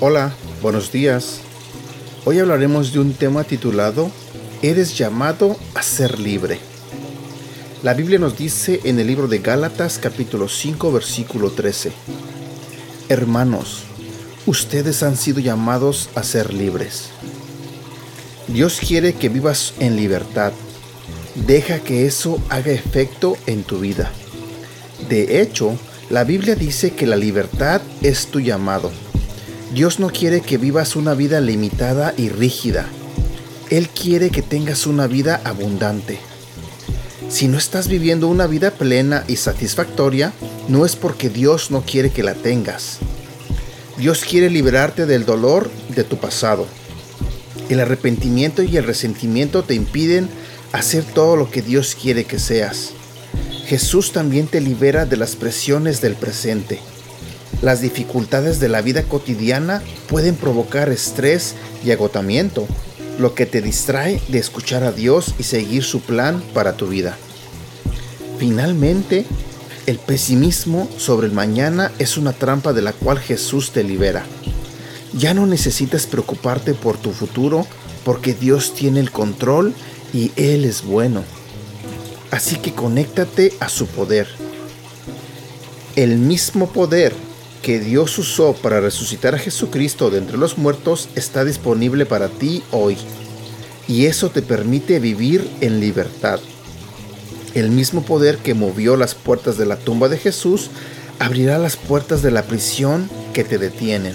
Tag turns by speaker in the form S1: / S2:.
S1: Hola, buenos días. Hoy hablaremos de un tema titulado Eres llamado a ser libre. La Biblia nos dice en el libro de Gálatas capítulo 5 versículo 13, Hermanos, ustedes han sido llamados a ser libres. Dios quiere que vivas en libertad. Deja que eso haga efecto en tu vida. De hecho, la Biblia dice que la libertad es tu llamado. Dios no quiere que vivas una vida limitada y rígida. Él quiere que tengas una vida abundante. Si no estás viviendo una vida plena y satisfactoria, no es porque Dios no quiere que la tengas. Dios quiere liberarte del dolor de tu pasado. El arrepentimiento y el resentimiento te impiden hacer todo lo que Dios quiere que seas. Jesús también te libera de las presiones del presente. Las dificultades de la vida cotidiana pueden provocar estrés y agotamiento, lo que te distrae de escuchar a Dios y seguir su plan para tu vida. Finalmente, el pesimismo sobre el mañana es una trampa de la cual Jesús te libera. Ya no necesitas preocuparte por tu futuro porque Dios tiene el control y Él es bueno. Así que conéctate a su poder. El mismo poder que Dios usó para resucitar a Jesucristo de entre los muertos está disponible para ti hoy. Y eso te permite vivir en libertad. El mismo poder que movió las puertas de la tumba de Jesús abrirá las puertas de la prisión que te detienen.